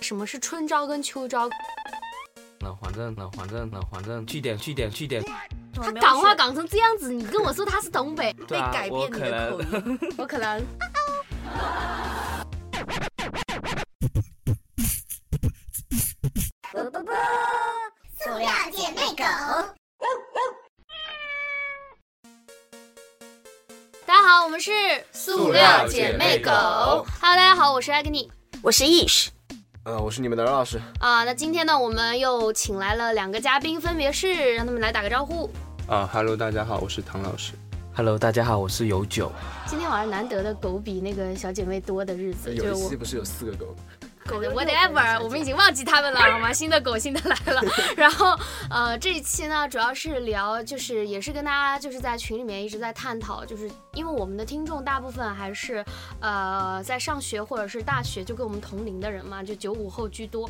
什么是春招跟秋招？那反正那反正那反正去点去点去点，他港话港成这样子，你跟我说他是东北，对啊，改变你的口音。我可能。们是塑料姐妹狗 Hello，大家好，我是 Agni 我是 Ish，呃，我是你们的任老师。啊。那今天呢，我们又请来了两个嘉宾，分别是让他们来打个招呼。啊哈喽，大家好，我是唐老师。Hello，大家好，我是有酒。今天晚上难得的狗比那个小姐妹多的日子，就是我有一期不是有四个狗？狗的 whatever，我们已经忘记他们了，好吗？新的狗，新的来了。然后，呃，这一期呢，主要是聊，就是也是跟大家就是在群里面一直在探讨，就是因为我们的听众大部分还是呃在上学或者是大学，就跟我们同龄的人嘛，就九五后居多。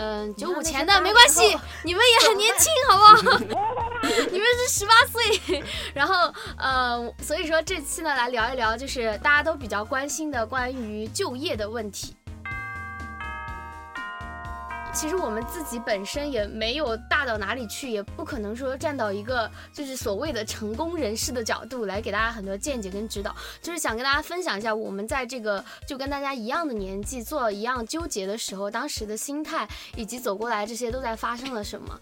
嗯，九五前的没关系，你们也很年轻，好不好？你们是十八岁，然后呃，所以说这期呢来聊一聊，就是大家都比较关心的关于就业的问题。其实我们自己本身也没有大到哪里去，也不可能说站到一个就是所谓的成功人士的角度来给大家很多见解跟指导，就是想跟大家分享一下我们在这个就跟大家一样的年纪做一样纠结的时候，当时的心态以及走过来这些都在发生了什么。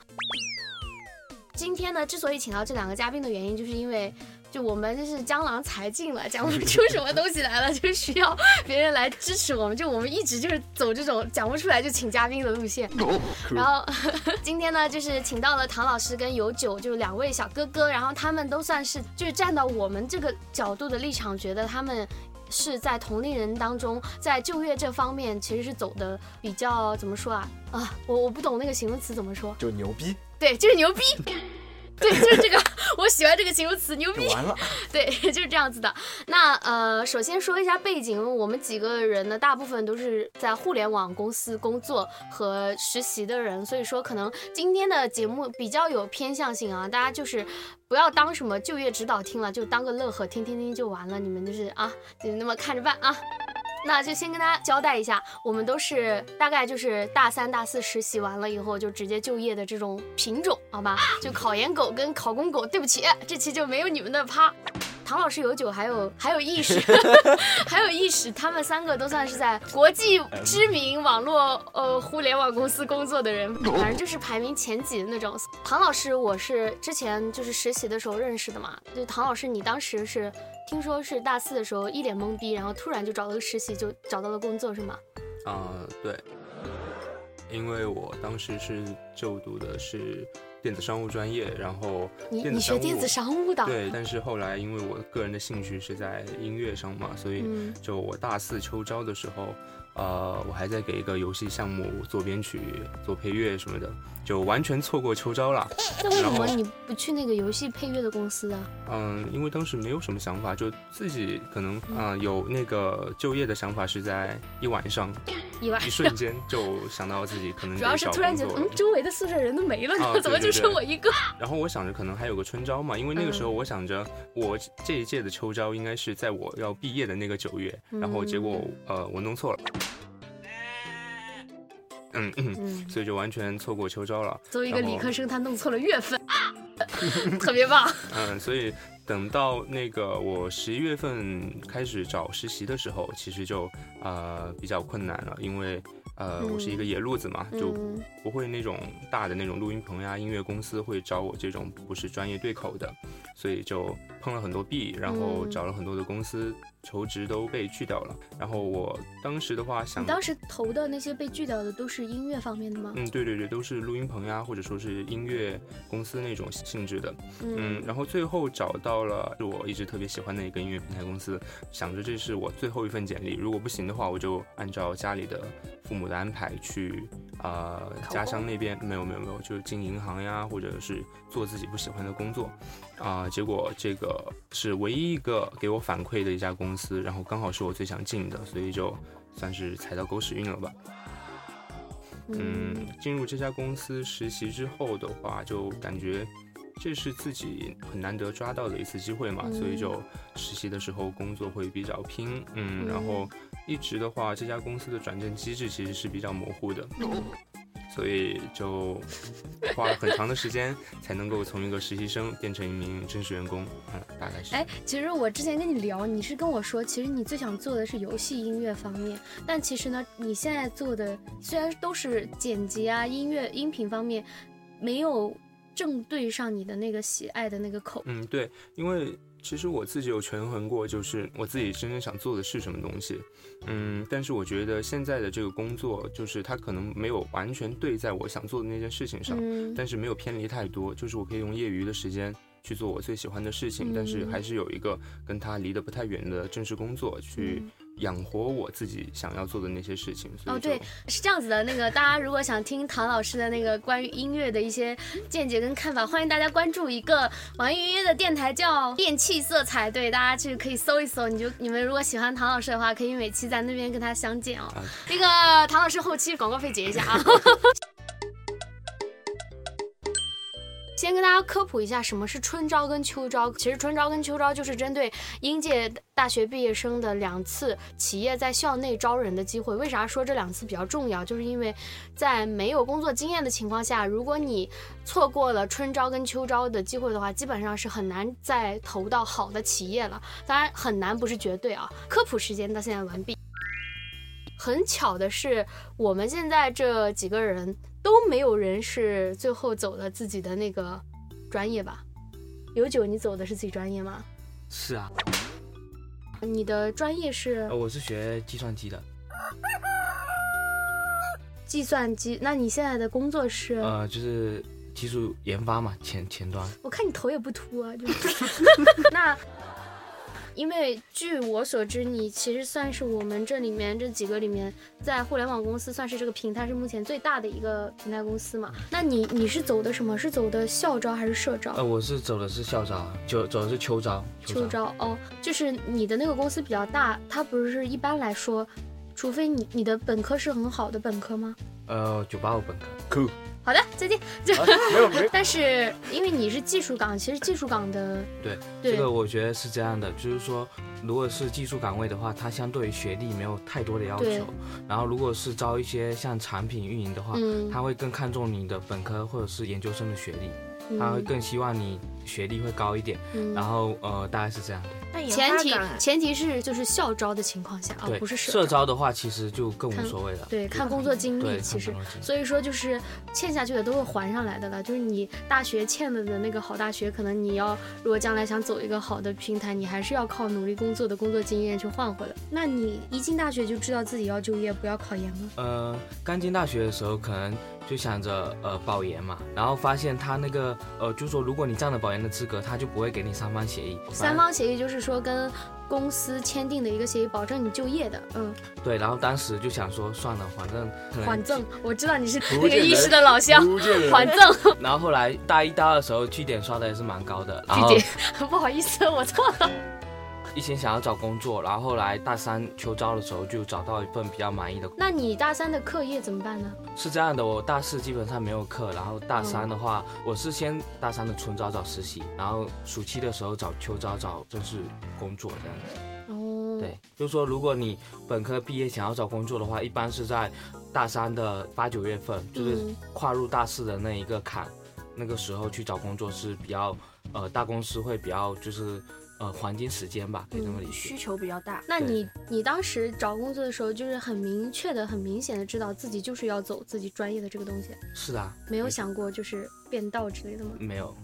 今天呢，之所以请到这两个嘉宾的原因，就是因为就我们就是江郎才尽了，讲不出什么东西来了，就需要别人来支持我们。就我们一直就是走这种讲不出来就请嘉宾的路线。然后 今天呢，就是请到了唐老师跟有九，就是两位小哥哥，然后他们都算是就是站到我们这个角度的立场，觉得他们。是在同龄人当中，在就业这方面其实是走的比较怎么说啊啊，我我不懂那个形容词怎么说，就牛逼，对，就是牛逼，对，就是这个，我喜欢这个形容词，牛逼。完了。对，就是这样子的。那呃，首先说一下背景，我们几个人呢，大部分都是在互联网公司工作和实习的人，所以说可能今天的节目比较有偏向性啊，大家就是不要当什么就业指导听了，就当个乐呵听听听就完了，你们就是啊，就那么看着办啊。那就先跟大家交代一下，我们都是大概就是大三、大四实习完了以后就直接就业的这种品种，好吧？就考研狗跟考公狗，对不起，这期就没有你们的趴。唐老师有酒，还有还有意识，还有意识，他们三个都算是在国际知名网络呃互联网公司工作的人，反正就是排名前几的那种。唐老师，我是之前就是实习的时候认识的嘛，就唐老师，你当时是听说是大四的时候一脸懵逼，然后突然就找了个实习，就找到了工作是吗？啊、对，因为我当时是就读的是电子商务专业，然后你你学电子商务的，对，但是后来因为我个人的兴趣是在音乐上嘛，所以嗯就我大四秋招的时候，呃，我还在给一个游戏项目做编曲、做配乐什么的，就完全错过秋招了。那为什么你不去那个游戏配乐的公司啊？嗯，因为当时没有什么想法，就自己可能啊、有那个就业的想法是在一晚上，意外一瞬间就想到自己可能 主要是突然觉得，嗯，周围的宿舍人都没了，啊怎么就剩我一个？然后我想着可能还有个春招嘛，因为那个时候嗯我想着我这一届的秋招应该是在我要毕业的那个九月，然后结果呃我弄错了，嗯嗯，嗯，所以就完全错过秋招了。作为一个理科生，他弄错了月份，特别棒。嗯，所以等到那个我十一月份开始找实习的时候，其实就呃比较困难了，因为呃我是一个野路子嘛，就嗯。不会那种大的那种录音棚呀、音乐公司会找我这种不是专业对口的，所以就碰了很多壁，然后嗯找了很多的公司求职都被拒掉了。然后我当时的话想你，当时投的那些被拒掉的都是音乐方面的吗？嗯，对对对，都是录音棚呀，或者说是音乐公司那种性质的。嗯，然后最后找到了是我一直特别喜欢的一个音乐平台公司，想着这是我最后一份简历，如果不行的话，我就按照家里的父母的安排去啊、呃家乡那边没有没有没有，就是进银行呀，或者是做自己不喜欢的工作啊、结果这个是唯一一个给我反馈的一家公司，然后刚好是我最想进的，所以就算是踩到狗屎运了吧。嗯，进入这家公司实习之后的话，就感觉这是自己很难得抓到的一次机会嘛，嗯。所以就实习的时候工作会比较拼，嗯，然后一直的话，这家公司的转正机制其实是比较模糊的，所以就花了很长的时间才能够从一个实习生变成一名正式员工，嗯，大概是。哎，其实我之前跟你聊，你是跟我说，其实你最想做的是游戏音乐方面，但其实呢，你现在做的虽然都是剪辑啊、音乐、音频方面，没有正对上你的那个喜爱的那个口。嗯，对，因为其实我自己有权衡过，就是我自己真正想做的是什么东西。嗯，但是我觉得现在的这个工作，就是它可能没有完全对在我想做的那件事情上，嗯，但是没有偏离太多，就是我可以用业余的时间去做我最喜欢的事情，嗯但是还是有一个跟它离得不太远的正式工作去养活我自己想要做的那些事情。哦，对，是这样子的。那个大家如果想听唐老师的那个关于音乐的一些见解跟看法，欢迎大家关注一个网易云音乐的电台叫电器色彩，对，大家去可以搜一搜。你就你们如果喜欢唐老师的话，可以每期在那边跟他相见哦。啊那个唐老师后期广告费结一下啊。先跟大家科普一下什么是春招跟秋招。其实春招跟秋招就是针对应届大学毕业生的两次企业在校内招人的机会。为啥说这两次比较重要？就是因为在没有工作经验的情况下，如果你错过了春招跟秋招的机会的话，基本上是很难再投到好的企业了。当然很难不是绝对啊。科普时间到现在完毕。很巧的是，我们现在这几个人都没有人是最后走了自己的那个专业吧？有九，你走的是自己专业吗？是啊，你的专业是呃，我是学计算机的，计算机，那你现在的工作是？呃，就是技术研发嘛，前前端。我看你头也不秃啊，就是 那。因为据我所知，你其实算是我们这里面这几个里面，在互联网公司算是这个平台是目前最大的一个平台公司嘛。那你你是走的什么？是走的校招还是社招？呃，我是走的是校招，就走的是秋招。秋招哦，就是你的那个公司比较大，它不是一般来说，除非你你的本科是很好的本科吗？呃，九八五本科。酷，好的，再见。就、啊 没有没但是因为你是技术岗，其实技术岗的对，对这个我觉得是这样的，就是说，如果是技术岗位的话，它相对于学历没有太多的要求。然后，如果是招一些像产品运营的话，嗯，他会更看重你的本科或者是研究生的学历，他会嗯更希望你学历会高一点。嗯然后，呃，大概是这样的。那研前提前提是就是校招的情况下啊，对，不是社社招的话，其实就更无所谓了。对，看工作经，历其实所以说就是欠下去的都会还上来的了。就是你大学欠了的那个好大学，可能你要如果将来想走一个好的平台，你还是要靠努力工作的工作经验去换回来。那你一进大学就知道自己要就业，不要考研吗。呃，刚进大学的时候，可能就想着呃保研嘛，然后发现他那个呃，就说如果你占了保研的资格，他就不会给你三方协议。三方协议就是说跟公司签订的一个协议，保证你就业的。嗯，对，然后当时就想说算了，反正可能缓赠，我知道你是那个医师的老乡，福建人缓赠。然后后来大一、大二的时候，绩点刷的也是蛮高的。然后据点，不好意思，我错了。一心想要找工作，然后后来大三秋招的时候就找到一份比较满意的。那你大三的课业怎么办呢？是这样的，我大四基本上没有课，然后大三的话，我是先大三的春招找实习，然后暑期的时候找秋招找正式工作这样子。哦，对，就是说如果你本科毕业想要找工作的话，一般是在大三的八九月份，就是嗯跨入大四的那一个坎，那个时候去找工作是比较，呃，大公司会比较就是呃黄金时间吧，可以这么理解。需求比较大。那你你当时找工作的时候，就是很明确的、很明显的知道自己就是要走自己专业的这个东西，是的啊，没有想过就是变道之类的吗？没有，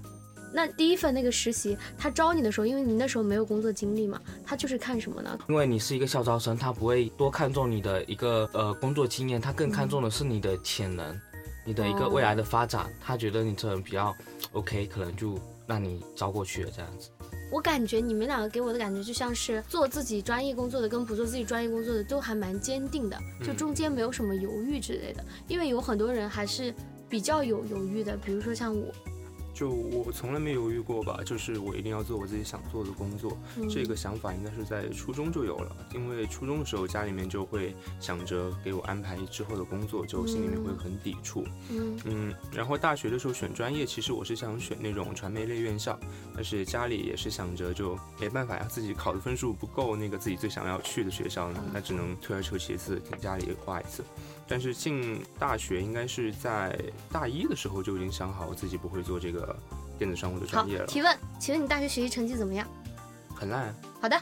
那第一份那个实习，他招你的时候，因为你那时候没有工作经历嘛，他就是看什么呢？因为你是一个校招生，他不会多看重你的一个呃工作经验，他更看重的是你的潜能，你的一个哦未来的发展。他觉得你这人比较 OK，可能就让你招过去了这样子。我感觉你们两个给我的感觉就像是做自己专业工作的跟不做自己专业工作的都还蛮坚定的，就嗯中间没有什么犹豫之类的。因为有很多人还是比较有犹豫的，比如说像我，就我从来没犹豫过吧，就是我一定要做我自己想做的工作。嗯这个想法应该是在初中就有了，因为初中的时候家里面就会想着给我安排之后的工作，就心里面会很抵触。嗯嗯，然后大学的时候选专业，其实我是想选那种传媒类院校，但是家里也是想着就没办法呀，自己考的分数不够那个自己最想要去的学校呢，那只能退而求其次，听家里话一次。但是进大学应该是在大一的时候就已经想好自己不会做这个电子商务的专业了，提问，请问你大学学习成绩怎么样？很烂。好的，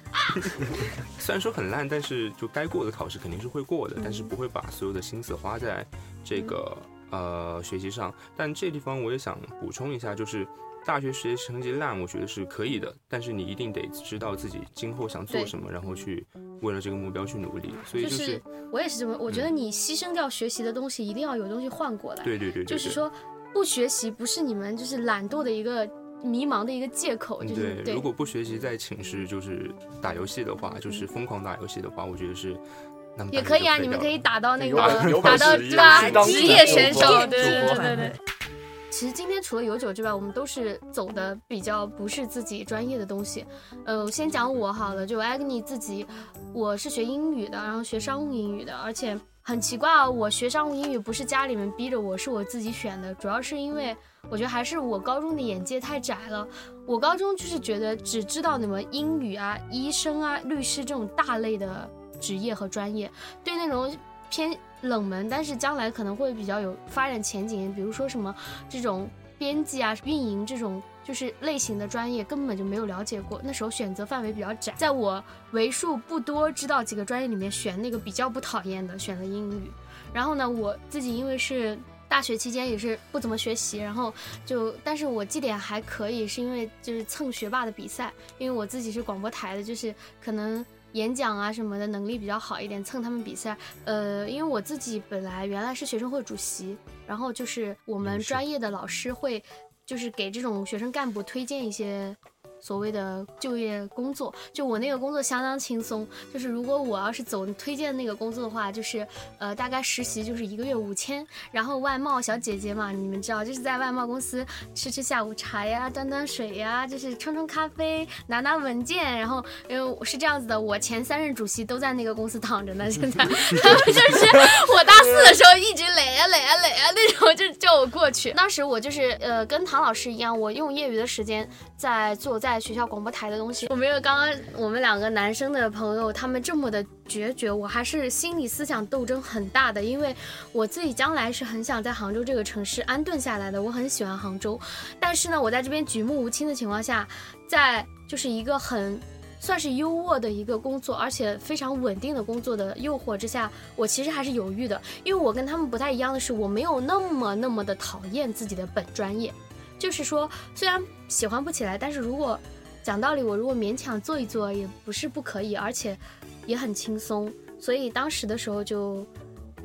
虽然说很烂，但是就该过的考试肯定是会过的，嗯但是不会把所有的心思花在这个、呃学习上。但这地方我也想补充一下，就是大学学习成绩烂，我觉得是可以的，但是你一定得知道自己今后想做什么，然后去为了这个目标去努力。所以就就是是，我也是这么，我觉得你牺牲掉学习的东西，一定要有东西换过来。对对对对，对。就是说，不学习不是你们就是懒惰的一个迷茫的一个借口，就是如果不学习在寝室就是打游戏的话，就是疯狂打游戏的话，我觉得是那么也可以啊，你们可以打到那个打到对吧职业选手，对对对对对。其实今天除了有酒之外，我们都是走的比较不是自己专业的东西。呃，我先讲我好了，就 Agni 自己，我是学英语的，然后学商务英语的，而且很奇怪啊，我学商务英语不是家里面逼着我，是我自己选的，主要是因为我觉得还是我高中的眼界太窄了。我高中就是觉得只知道你们英语啊、医生啊、律师这种大类的职业和专业，对那种偏冷门，但是将来可能会比较有发展前景，比如说什么这种编辑啊、运营这种就是类型的专业，根本就没有了解过。那时候选择范围比较窄，在我为数不多知道几个专业里面选那个比较不讨厌的，选了英语。然后呢，我自己因为是大学期间也是不怎么学习，然后就，但是我绩点还可以，是因为就是蹭学霸的比赛，因为我自己是广播台的，就是可能演讲啊什么的能力比较好一点，蹭他们比赛。呃，因为我自己本来原来是学生会主席，然后就是我们专业的老师会，就是给这种学生干部推荐一些。所谓的就业工作，就我那个工作相当轻松，就是如果我要是走推荐那个工作的话，就是呃大概实习就是一个月五千，然后外贸小姐姐嘛，你们知道，就是在外贸公司吃吃下午茶呀，端端水呀，就是冲冲咖啡，拿拿文件，然后因为我是这样子的，我前三任主席都在那个公司躺着呢，现在他 们就是我大四的时候一直垒啊垒啊垒啊那种，就叫我过去。当时我就是呃跟唐老师一样，我用业余的时间在做在在学校广播台的东西。我没有刚刚我们两个男生的朋友他们这么的决绝，我还是心理思想斗争很大的，因为我自己将来是很想在杭州这个城市安顿下来的，我很喜欢杭州。但是呢，我在这边举目无亲的情况下，在就是一个很算是优渥的一个工作，而且非常稳定的工作的诱惑之下，我其实还是犹豫的，因为我跟他们不太一样的是，我没有那么那么的讨厌自己的本专业，就是说虽然喜欢不起来，但是如果讲道理，我如果勉强做一做也不是不可以，而且也很轻松，所以当时的时候就。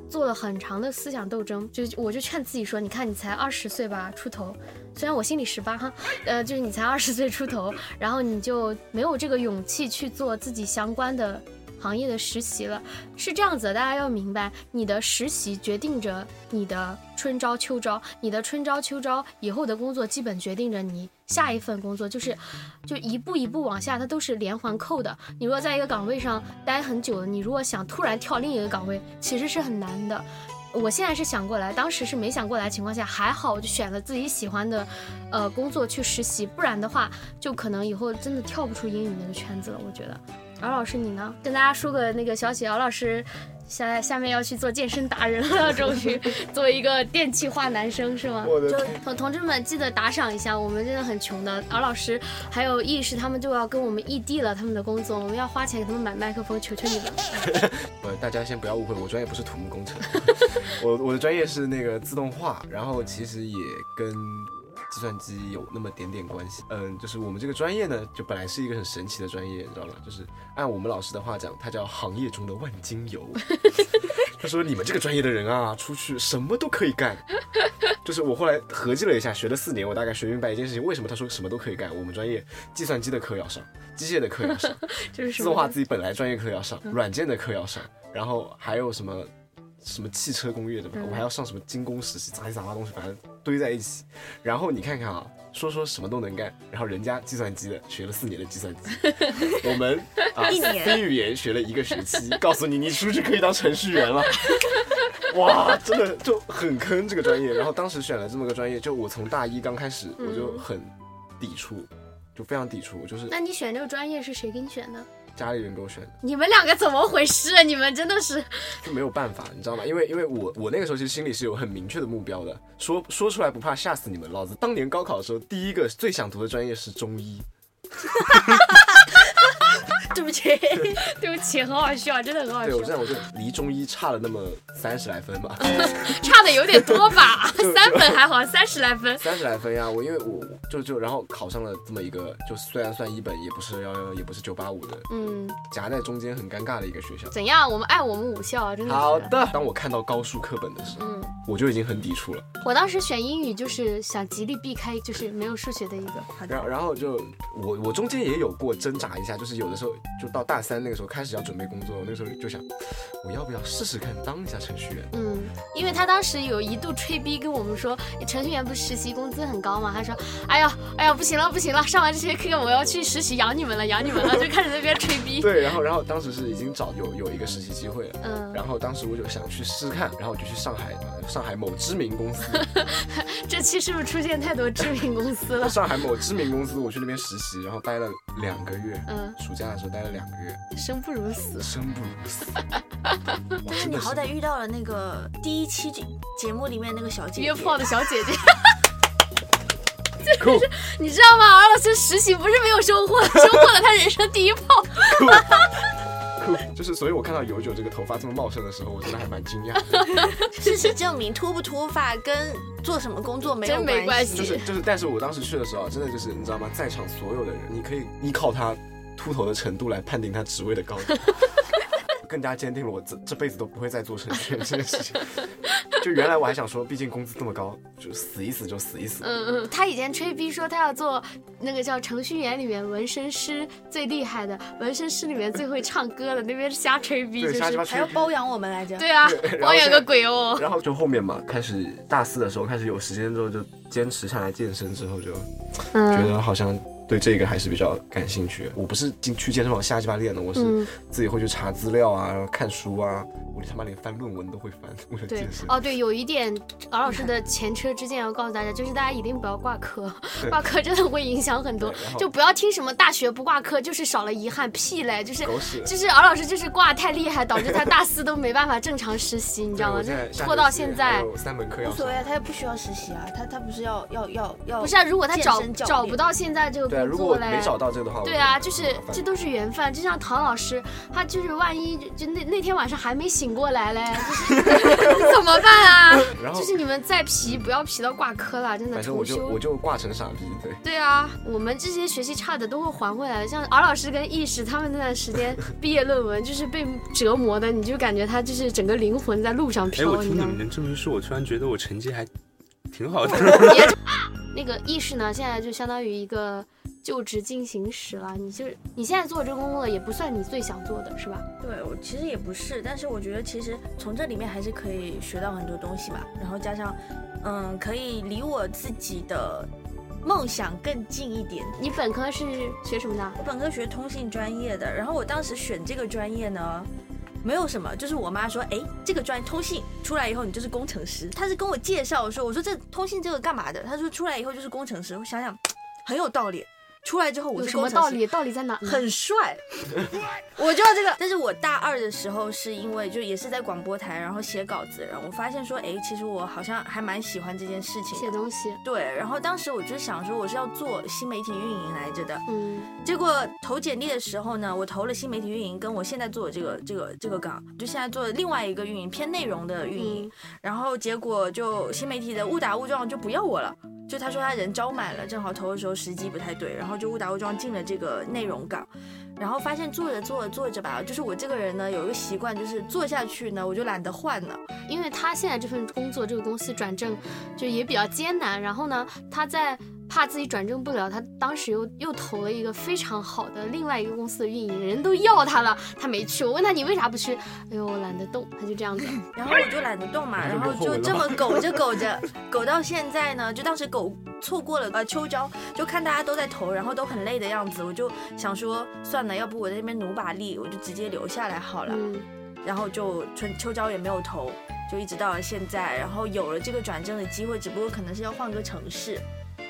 做了很长的思想斗争，就我就劝自己说，你看你才二十岁吧出头，虽然我心里十八哈，呃，就是你才二十岁出头，然后你就没有这个勇气去做自己相关的行业的实习了，是这样子，大家要明白，你的实习决定着你的春招秋招，你的春招秋招以后的工作基本决定着你下一份工作，就是就一步一步往下，它都是连环扣的。你如果在一个岗位上待很久了，你如果想突然跳另一个岗位，其实是很难的。我现在是想过来，当时是没想过来情况下，还好我就选了自己喜欢的，呃，工作去实习，不然的话，就可能以后真的跳不出英语那个圈子了。我觉得，敖老师你呢？跟大家说个那个消息，姚老师下下面要去做健身达人了，终于作为一个电气化男生是吗？就我的同同志们记得打赏一下，我们真的很穷的。敖老师还有意识他们就要跟我们异地了，他们的工作，我们要花钱给他们买麦克风，求求你们。呃，大家先不要误会，我专业不是土木工程，我我的专业是那个自动化，然后其实也跟计算机有那么点点关系。嗯，就是我们这个专业呢，就本来是一个很神奇的专业，你知道吗？就是按我们老师的话讲，它叫行业中的万金油。他说你们这个专业的人啊，出去什么都可以干。就是我后来合计了一下，学了四年，我大概学明白一件事情，为什么他说什么都可以干。我们专业计算机的课要上，机械的课要上，就是自动化自己本来专业课要上，软件的课要上，然后还有什么什么汽车工业的吧，嗯我还要上什么精工实习，杂七杂八东西，反正堆在一起，然后你看看啊，说说什么都能干，然后人家计算机的学了四年的计算机，我们啊非语言学了一个学期，告诉你你出去可以当程序员了。哇，真的就很坑这个专业。然后当时选了这么个专业，就我从大一刚开始我就很抵触，就非常抵触，就是那你选这个专业是谁给你选的？家里人给我选的。你们两个怎么回事啊？你们真的是，就没有办法，你知道吗？因为因为我我那个时候其实心里是有很明确的目标的，说说出来不怕吓死你们。老子当年高考的时候，第一个最想读的专业是中医，对不起，对不起，很好笑，真的很好笑对我现笑，在我就离中医差了那么三十来分吧，差的有点多吧？三分还好，三十来分。三十来分呀。我因为我就就然后考上了这么一个，就虽然算一本，也不是幺幺，也不是九八五的，嗯，夹在中间很尴尬的一个学校。怎样？我们爱我们武校啊，真的。好的，当我看到高数课本的时候，嗯，我就已经很抵触了。我当时选英语就是想极力避开，就是没有数学的一个。然后然后就我我中间也有过挣扎一下，就是有的时候就到大三那个时候开始要准备工作，那个时候就想，我要不要试试看当一下程序员？嗯，因为他当时有一度吹逼跟我们说，程序员不是实习工资很高吗？他说，哎呀，哎呀，不行了，不行了，上完这些课我要去实习养你们了，养你们了，就开始在那边吹逼。对，然后然后当时是已经找有有一个实习机会了。嗯，然后当时我就想去试试看，然后我就去上海，呃上海某知名公司，这期是不是出现太多知名公司了？上海某知名公司，我去那边实习，然后待了两个月，嗯，暑假的时候待了两个月，生不如死。生不如死。但是你好歹遇到了那个第一期节节目里面那个小姐姐，约炮的小姐姐，酷 你知道吗？敖老师实习不是没有收获，收获了他人生第一炮。酷，就是所以我看到有九这个头发这么茂盛的时候，我真的还蛮惊讶。事实证明秃不秃发跟做什么工作没有真没关系就是就是，但是我当时去的时候啊，真的就是你知道吗？在场所有的人，你可以依靠他秃头的程度来判定他职位的高低，更加坚定了我这这辈子都不会再做程序员这件事情。就原来我还想说，毕竟工资这么高，就死一死就死一死。嗯嗯，他以前吹逼说他要做那个叫程序员里面纹身师最厉害的，纹身师里面最会唱歌的，那边是瞎吹逼，就是。还要包养我们来着。对啊包养个鬼哦。然后就后面嘛，开始大四的时候开始有时间之后，就坚持下来健身之后，就觉嗯得好像对这个还是比较感兴趣。我不是进去健身房瞎鸡巴练的，我是嗯，自己会去查资料啊，然后看书啊，我他妈连翻论文都会翻，为了对健身。哦对，有一点敖老师的前车之鉴要告诉大家，就是大家一定不要挂科，挂科真的会影响很多就不要听什么大学不挂科就是少了遗憾，屁嘞，就是！就是敖老师就是挂太厉害，导致他大四都没办法正常实习，你知道吗？拖到现在。三门课要上无所谓，啊，他又不需要实习啊，他他不是要要要要不是啊，如果他找找不到现在这个对如果我没，找到这个的话，对啊，就就是这都是缘分。就像唐老师，他就是万一就那那天晚上还没醒过来嘞，就是 怎么办啊？然后就是你们再皮不要皮到挂科了，真的反正我。就我就挂成傻逼，对。对啊，我们这些学习差的都会还回来的。像敖老师跟意识他们那段时间 毕业论文就是被折磨的，你就感觉他就是整个灵魂在路上飘哎，飘，我听你？们这么一说，我突然觉得我成绩还挺好的。别那个意识呢，现在就相当于一个就职进行时了。你就是你现在做这个工作也不算你最想做的，是吧？对我其实也不是，但是我觉得其实从这里面还是可以学到很多东西吧，然后加上，嗯，可以离我自己的梦想更近一点。你本科是学什么的？我本科学通信专业的，然后我当时选这个专业呢，没有什么，就是我妈说，哎，这个专业通信出来以后你就是工程师。她是跟我介绍说，我说这通信这个干嘛的？她说出来以后就是工程师。我想想，很有道理。出来之后我有是什么道理？道理在哪？很帅，我就要这个。但是我大二的时候是因为就也是在广播台，然后写稿子，然后我发现说，哎，其实我好像还蛮喜欢这件事情。写东西。对，然后当时我就想说我是要做新媒体运营来着的，嗯，结果投简历的时候呢，我投了新媒体运营，跟我现在做的这个这个这个岗，就现在做的另外一个运营偏内容的运营，嗯然后结果就新媒体的误打误撞就不要我了。就他说他人招满了，正好投的时候时机不太对，然后就误打误撞进了这个内容岗，然后发现做着做着做着吧，就是我这个人呢有一个习惯，就是做下去呢我就懒得换了。因为他现在这份工作这个公司转正就也比较艰难，然后呢，他在怕自己转正不了，他当时又又投了一个非常好的另外一个公司的运营，人都要他了，他没去。我问他你为啥不去？哎呦，我懒得动，他就这样子。然后我就懒得动嘛，然后就这么苟着苟着，苟到现在呢，就当时苟错过了呃秋招，就看大家都在投，然后都很累的样子，我就想说算了，要不我在那边努把力，我就直接留下来好了。嗯，然后就春秋招也没有投，就一直到了现在，然后有了这个转正的机会，只不过可能是要换个城市。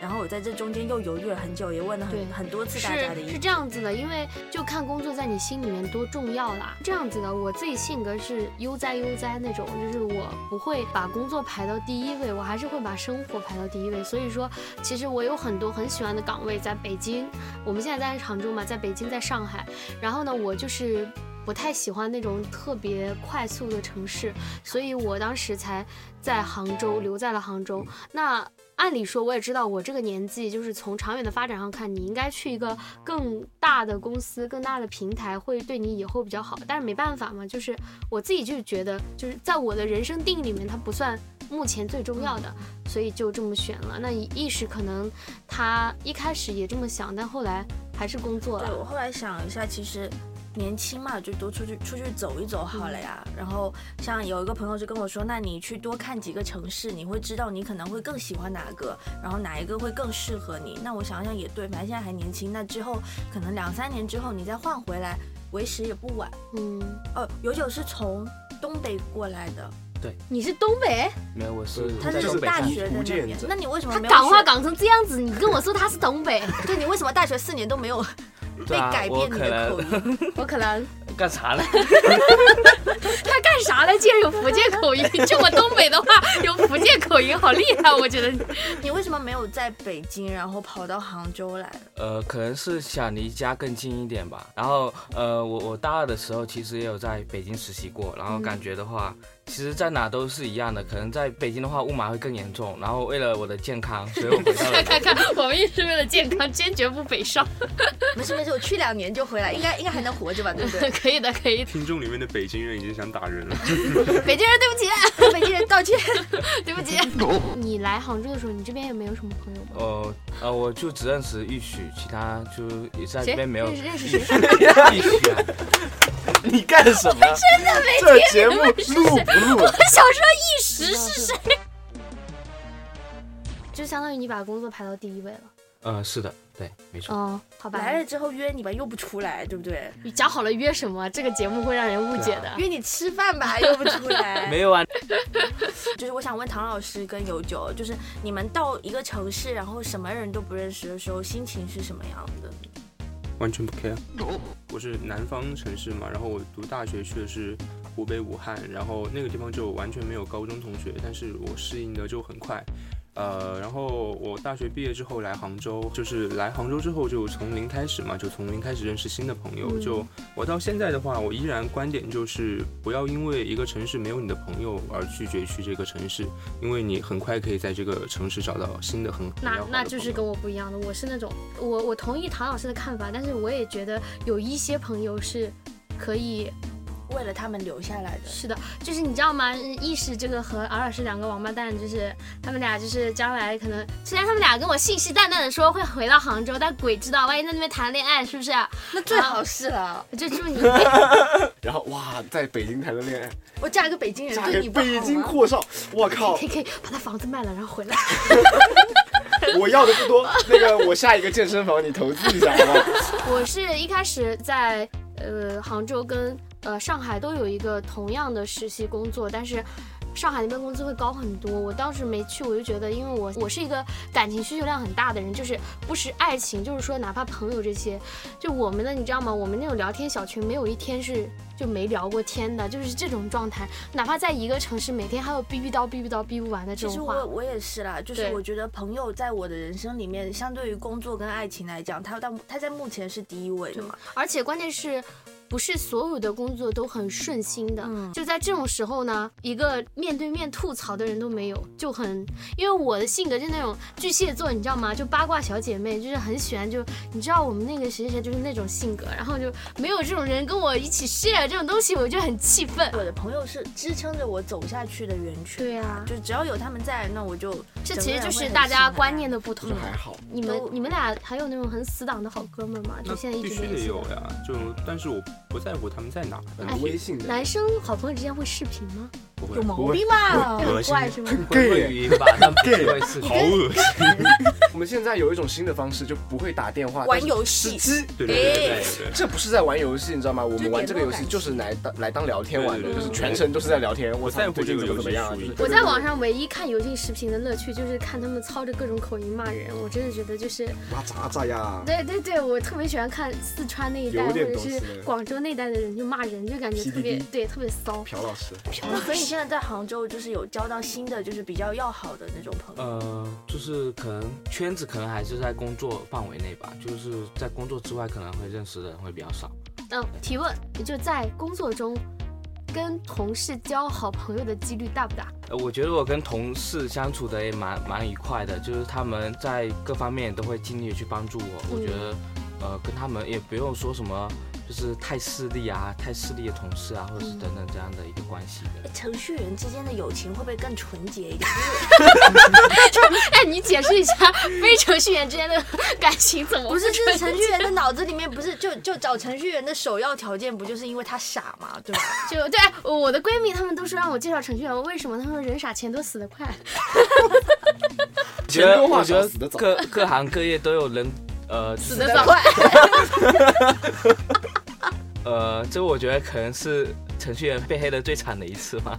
然后我在这中间又犹豫了很久，也问了很很多次大家的意见。是是这样子的，因为就看工作在你心里面多重要啦。这样子的，我自己性格是悠哉悠哉那种，就是我不会把工作排到第一位，我还是会把生活排到第一位。所以说，其实我有很多很喜欢的岗位在北京，我们现在在杭州嘛，在北京，在上海。然后呢，我就是。不太喜欢那种特别快速的城市，所以我当时才在杭州留在了杭州。那按理说，我也知道我这个年纪，就是从长远的发展上看，你应该去一个更大的公司、更大的平台，会对你以后比较好。但是没办法嘛，就是我自己就觉得，就是在我的人生定义里面，它不算目前最重要的，所以就这么选了。那意识可能他一开始也这么想，但后来还是工作了。对我后来想一下，其实。年轻嘛，就多出去出去走一走好了呀。然后像有一个朋友就跟我说，那你去多看几个城市，你会知道你可能会更喜欢哪个，然后哪一个会更适合你。那我想想也对，反正现在还年轻，那之后可能两三年之后你再换回来，为时也不晚。嗯，哦，有九是从东北过来的，对你是东北？没有，我是他是大学的那边那你为什么他？港话港成这样子，你跟我说他是东北，对你为什么大学四年都没有被改变你的口能音？我可能干啥呢？他干啥了？竟然有福建口音，就我东北的话有福建口音，好厉害！我觉得你为什么没有在北京，然后跑到杭州来？呃，可能是想离家更近一点吧。然后，呃，我我大二的时候其实也有在北京实习过，然后感觉的话，其实在哪都是一样的。可能在北京的话，雾霾会更严重。然后为了我的健康，所以我回到了 看看看，我们也是为了健康，坚决不北上。没事没事，我去两年就回来，应该应该还能活着吧，对不对？可以的，可以的。听众里面的北京人已经想打人了。北京人，对不起，北京人道歉。对不起。你来杭州的时候，你这边有没有什么朋友吗？呃呃，我就只认识玉许，其他就也在这边没有认识认识谁？玉许啊。你干什么？真的没这节目录不录？我想说一时是谁？就相当于你把工作排到第一位了。呃，是的，对，没错。哦，好吧。来了之后约你吧，又不出来，对不对？你讲好了约什么？这个节目会让人误解的。约你吃饭吧，又不出来。没有啊，就是我想问唐老师跟有九，就是你们到一个城市，然后什么人都不认识的时候，心情是什么样的？完全不 care。我是南方城市嘛，然后我读大学去的是湖北武汉，然后那个地方就完全没有高中同学，但是我适应的就很快。呃，然后我大学毕业之后来杭州，就是来杭州之后就从零开始嘛，就从零开始认识新的朋友。嗯就我到现在的话，我依然观点就是不要因为一个城市没有你的朋友而拒绝去这个城市，因为你很快可以在这个城市找到新的很很那那就是跟我不一样的，我是那种我我同意唐老师的看法，但是我也觉得有一些朋友是可以为了他们留下来的。是的，就是你知道吗？意识这个和敖老师两个王八蛋，就是他们俩就是将来可能，虽然他们俩跟我信誓旦旦的说会回到杭州，但鬼知道，万一在那边谈恋爱，是不是？那最好是了，就祝你 然后哇，在北京谈的 恋爱，我嫁一个北京人嫁你不好北京？阔少，我靠可以，可以把他房子卖了，然后回来。我要的不多。那个，我下一个健身房你投资一下，好不好？我是一开始在呃杭州跟呃上海都有一个同样的实习工作，但是。上海那边工资会高很多，我当时没去，我就觉得，因为我我是一个感情需求量很大的人，就是不是爱情，就是说哪怕朋友这些，就我们的你知道吗？我们那种聊天小群，没有一天是就没聊过天的，就是这种状态。哪怕在一个城市，每天还有逼逼叨逼逼叨逼不完的这种话其实我。我也是啦，就是我觉得朋友在我的人生里面，相对于工作跟爱情来讲，他到他在目前是第一位的嘛。而且关键是，不是所有的工作都很顺心的。嗯就在这种时候呢，一个面对面吐槽的人都没有，就很，因为我的性格就是那种巨蟹座，你知道吗？就八卦小姐妹，就是很喜欢就，你知道我们那个谁谁谁就是那种性格，然后就没有这种人跟我一起 share 这种东西，我就很气愤。我的朋友是支撑着我走下去的源泉。对啊，就只要有他们在，那我就这其实就是大家观念的不同。还好。你们你们俩还有那种很死党的好哥们儿吗？就现在一必须直。得有呀，就但是我不在乎他们在哪，儿很微信，男生好朋友之间会视频吗？不会有。毛病吧？会很怪是吗？会会语音吧，但不会视频。好恶心！我们现在有一种新的方式，就不会打电话，玩游戏吃鸡。对对对对。这不是在玩游戏，你知道吗？我们玩这个游戏就是来当来当聊天玩的，就是全程都是在聊天。我操在乎这个游戏怎么怎么样啊？就是我在网上唯一看游戏视频的乐趣就是看他们操着各种口音骂人，我真的觉得就是，哇渣渣呀！对对对，我特别喜欢看四川那一带或者是广州那一带的人就骂人，就感觉特别对特别骚。朴老师，朴所以你现在在杭州就是有交到新的，就是比较要好的那种朋友。呃，就是可能圈子可能还是在工作范围内吧，就是在工作之外可能会认识的人会比较少。嗯，提问，就在工作中跟同事交好朋友的几率大不大？呃，我觉得我跟同事相处的也蛮蛮愉快的，就是他们在各方面都会尽力去帮助我。我觉得，呃，跟他们也不用说什么，就是太势利啊、太势利的同事啊，或者是等等这样的一个关系的。程序员之间的友情会不会更纯洁一点？哎，你解释一下非程序员之间的感情怎么不是，纯就是程序员的脑子里面不是就就找程序员的首要条件不就是因为他傻吗？对吧？就对我的闺蜜，她们都说让我介绍程序员，为什么？她们说人傻钱多死得快。我觉得，钱多话我觉得死得早。各各行各业都有人，呃，死得早。呃，这我觉得可能是程序员被黑的最惨的一次吧。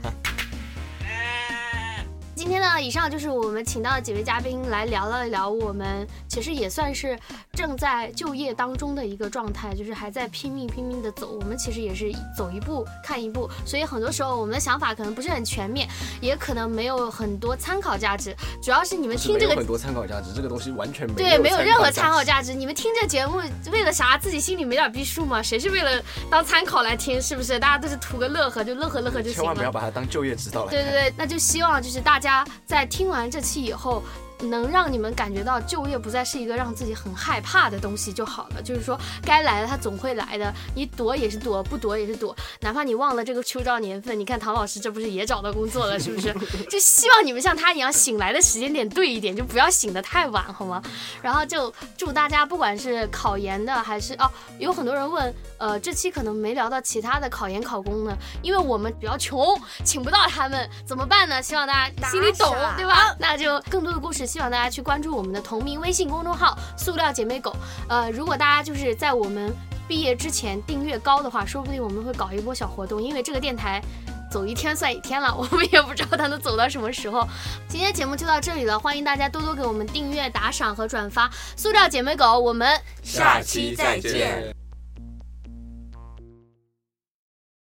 今天呢，以上就是我们请到的几位嘉宾来聊了聊我们其实也算是正在就业当中的一个状态，就是还在拼命拼命的走。我们其实也是走一步看一步，所以很多时候我们的想法可能不是很全面，也可能没有很多参考价值。主要是你们听这个有很多参考价值，这个东西完全没对，没有任何参考价价值。你们听这节目为了啥？自己心里没点逼数吗？谁是为了当参考来听？是不是？大家都是图个乐呵，就乐呵乐呵就，行了。千万不要把它当就业指导来看。对对对，那就希望就是大家在听完这期以后。能让你们感觉到就业不再是一个让自己很害怕的东西就好了。就是说，该来的它总会来的，你躲也是躲，不躲也是躲。哪怕你忘了这个秋招年份，你看唐老师这不是也找到工作了，是不是？就希望你们像他一样醒来的时间点对一点，就不要醒得太晚，好吗？然后就祝大家，不管是考研的还是哦，有很多人问，呃，这期可能没聊到其他的考研考公呢，因为我们比较穷，请不到他们，怎么办呢？希望大家心里懂对吧？那就更多的故事，希望大家去关注我们的同名微信公众号“塑料姐妹狗”。呃，如果大家就是在我们毕业之前订阅高的话，说不定我们会搞一波小活动，因为这个电台。走一天算一天了，我们也不知道它能走到什么时候。今天节目就到这里了，欢迎大家多多给我们订阅、打赏和转发。塑料姐妹狗，我们下期再见。